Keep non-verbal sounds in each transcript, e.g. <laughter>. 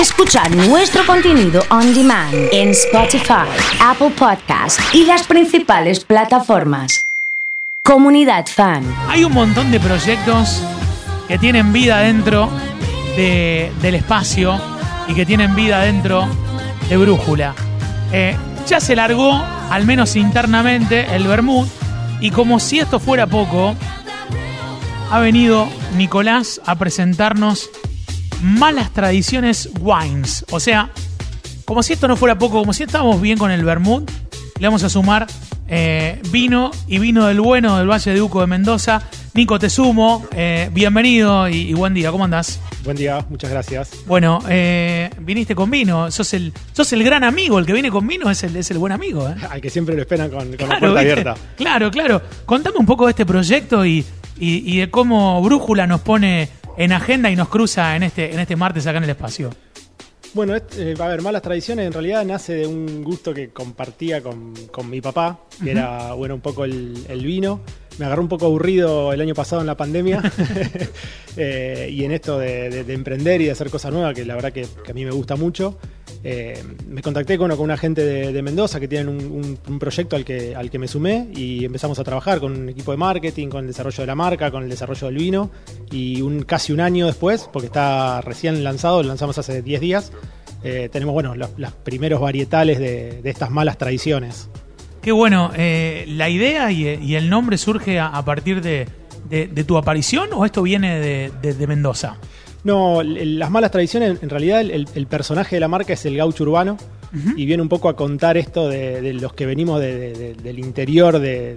Escuchar nuestro contenido on demand en Spotify, Apple Podcast y las principales plataformas. Comunidad Fan. Hay un montón de proyectos que tienen vida dentro de- del espacio y que tienen vida dentro de Brújula. Eh, ya se largó, al menos internamente, el Bermud y como si esto fuera poco, ha venido Nicolás a presentarnos Malas Tradiciones Wines. O sea, como si esto no fuera poco, como si estábamos bien con el Bermud, le vamos a sumar eh, vino y vino del bueno del Valle de Uco de Mendoza. Nico, te sumo. eh, bienvenido y, y buen día. ¿Cómo andás? Buen día, muchas gracias. Bueno, eh, viniste con vino. Sos el, sos el gran amigo. El que viene con vino es el, es el buen amigo. Al que siempre lo esperan con, con la puerta abierta. Claro, claro. Contame un poco de este proyecto y, y- y de cómo Brújula nos pone en agenda y nos cruza en este, en este martes acá en el espacio. Bueno, es- eh, a ver, Malas Tradiciones en realidad nace de un gusto que compartía con, con mi papá, que era, bueno, un poco el, el vino. Me agarró un poco aburrido el año pasado en la pandemia <laughs> <laughs> Eh, y en esto de, de- de emprender y de hacer cosas nuevas, que la verdad que, que a mí me gusta mucho. Eh, me contacté con, con una gente de, Mendoza que tienen un, un- un proyecto al que, al que me sumé y empezamos a trabajar con un equipo de marketing, con el desarrollo de la marca, con el desarrollo del vino y un, casi un año después, porque está recién lanzado, lo lanzamos hace 10 días, eh, tenemos bueno, los, primeros varietales de, estas malas tradiciones. Qué bueno. eh, ¿La idea y, el nombre surge a, partir de, de- tu aparición o esto viene de Mendoza? No, el- las malas tradiciones, en realidad el, el personaje de la marca es el gaucho urbano y viene un poco a contar esto de, de los que venimos de- de- de- del interior de,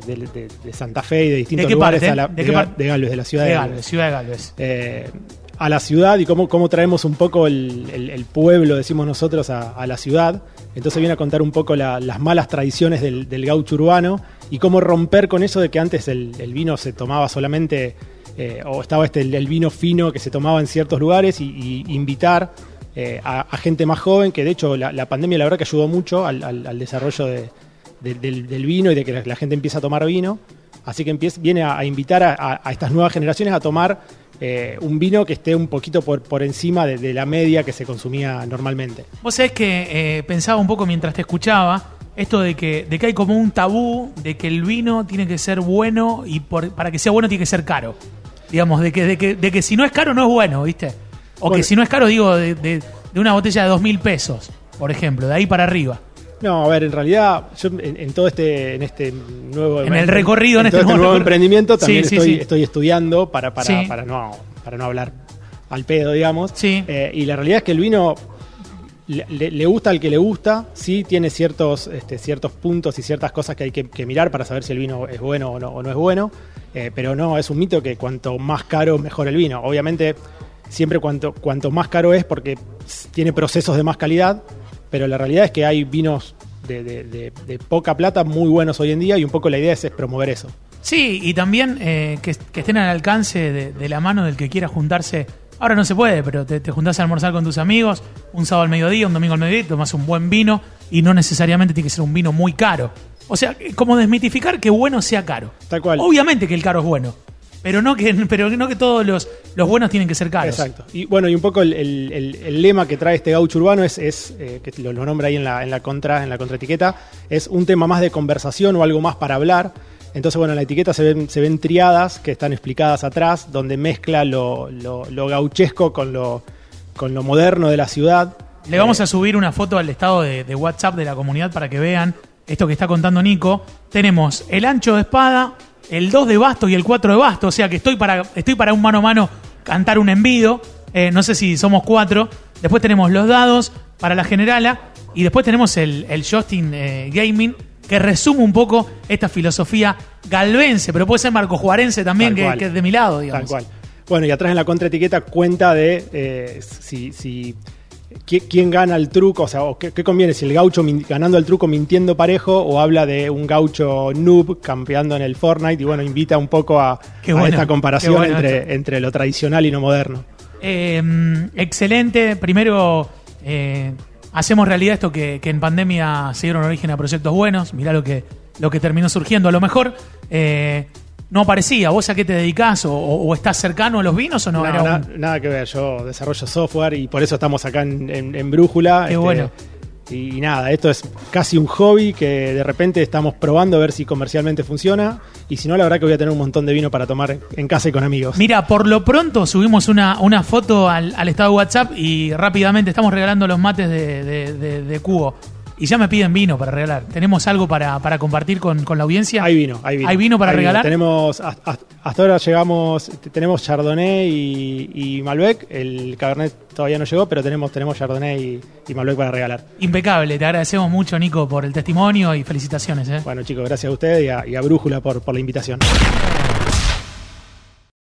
Santa Fe y de distintos qué lugares parte? a la- ¿De qué parte? Galvez, de la ciudad de, Galvez. Galvez, Ciudad de Galvez. Eh, a la ciudad y cómo, cómo traemos un poco el, pueblo, decimos nosotros, a, a la ciudad. Entonces viene a contar un poco la- las malas tradiciones del, del gaucho urbano y cómo romper con eso de que antes el vino se tomaba solamente, eh, o estaba este el, vino fino que se tomaba en ciertos lugares y, invitar eh, a, gente más joven, que de hecho la, pandemia la verdad que ayudó mucho al, desarrollo de- de- del, vino y de que la, gente empieza a tomar vino. Así que viene a, invitar a, estas nuevas generaciones a tomar eh, un vino que esté un poquito por, encima de, la media que se consumía normalmente. Vos sabés que pensaba un poco mientras te escuchaba esto de que, de que hay como un tabú de que el vino tiene que ser bueno y para que sea bueno tiene que ser caro. Digamos, de que, de que, de que si no es caro no es bueno, ¿viste? O que si no es caro, digo, de, de- de una botella de dos mil pesos, por ejemplo, de ahí para arriba. No, a ver, en realidad, yo en, en todo este, en este nuevo En el recorrido, en todo este nuevo nuevo emprendimiento, también sí, estoy, sí. estoy estudiando para, para, Sí. para, no, para no hablar al pedo, digamos. Sí. Eh, y la realidad es que el vino le, gusta al que le gusta, sí tiene ciertos, este, ciertos puntos y ciertas cosas que hay que, mirar para saber si el vino es bueno o no, es bueno, eh, pero no, es un mito que cuanto más caro, mejor el vino. Obviamente, siempre cuanto, cuanto más caro es porque tiene procesos de más calidad, pero la realidad es que hay vinos de, poca plata muy buenos hoy en día y un poco la idea es, promover eso. Sí, y también eh, que, que estén al alcance de la mano del que quiera juntarse. Ahora no se puede, pero te, te juntás a almorzar con tus amigos, un sábado al mediodía, un domingo al mediodía, tomas un buen vino y no necesariamente tiene que ser un vino muy caro. O sea, como desmitificar que bueno sea caro. Tal cual. Obviamente que el caro es bueno, pero no que, <laughs> pero no que todos los, los buenos tienen que ser caros. Exacto. Y bueno, y un poco el, el- el- el lema que trae este gaucho urbano es, es, eh, que lo, lo nombra ahí en la, en la contra, en la contraetiqueta, es un tema más de conversación o algo más para hablar. Entonces, bueno, en la etiqueta se ven, se ven triadas que están explicadas atrás, donde mezcla lo, lo- lo gauchesco con lo, con lo moderno de la ciudad. Le vamos Eh, a subir una foto al estado de, de WhatsApp de la comunidad para que vean esto que está contando Nico. Tenemos el ancho de espada, el 2 de basto y el 4 de basto. O sea que estoy para, estoy para un mano a mano cantar un envido. Eh, no sé si somos cuatro. Después tenemos los dados para la generala. Y después tenemos el, el Justin eh, Gaming, que resume un poco esta filosofía galvense, pero puede ser marcojuarense también, Tal que, es de mi lado, digamos. Tal cual. Bueno, y atrás en la contraetiqueta cuenta de eh, si, si qui- quién gana el truco, o sea, qué, qué conviene, si el gaucho ganando el truco mintiendo parejo o habla de un gaucho noob campeando en el Fortnite y bueno, invita un poco a, esta comparación bueno entre, entre lo tradicional y lo moderno. Eh, excelente. Primero, eh, hacemos realidad esto que, que en pandemia se dieron origen a proyectos buenos. Mirá lo que, lo que terminó surgiendo. A lo mejor, eh, no aparecía. ¿Vos a qué te dedicás? ¿O, o- estás cercano a los vinos o no? No, Era na- un- nada que ver, yo desarrollo software y por eso estamos acá en, en- en Brújula. Qué bueno. Y, nada, esto es casi un hobby que de repente estamos probando a ver si comercialmente funciona. Y si no, la verdad que voy a tener un montón de vino para tomar en casa y con amigos. Mira, por lo pronto subimos una, una foto al, al estado de WhatsApp y rápidamente estamos regalando los mates de Cubo. Y ya me piden vino para regalar. ¿Tenemos algo para, para compartir con, con la audiencia? Hay vino, hay vino. ¿Hay vino para regalar? Tenemos, hasta, hasta ahora llegamos, tenemos Chardonnay y, y Malbec. El Cabernet todavía no llegó, pero tenemos, tenemos Chardonnay y, y Malbec para regalar. Impecable. Te agradecemos mucho, Nico, por el testimonio y felicitaciones. ¿eh? Bueno, chicos, gracias a ustedes y a, y a Brújula por, por la invitación.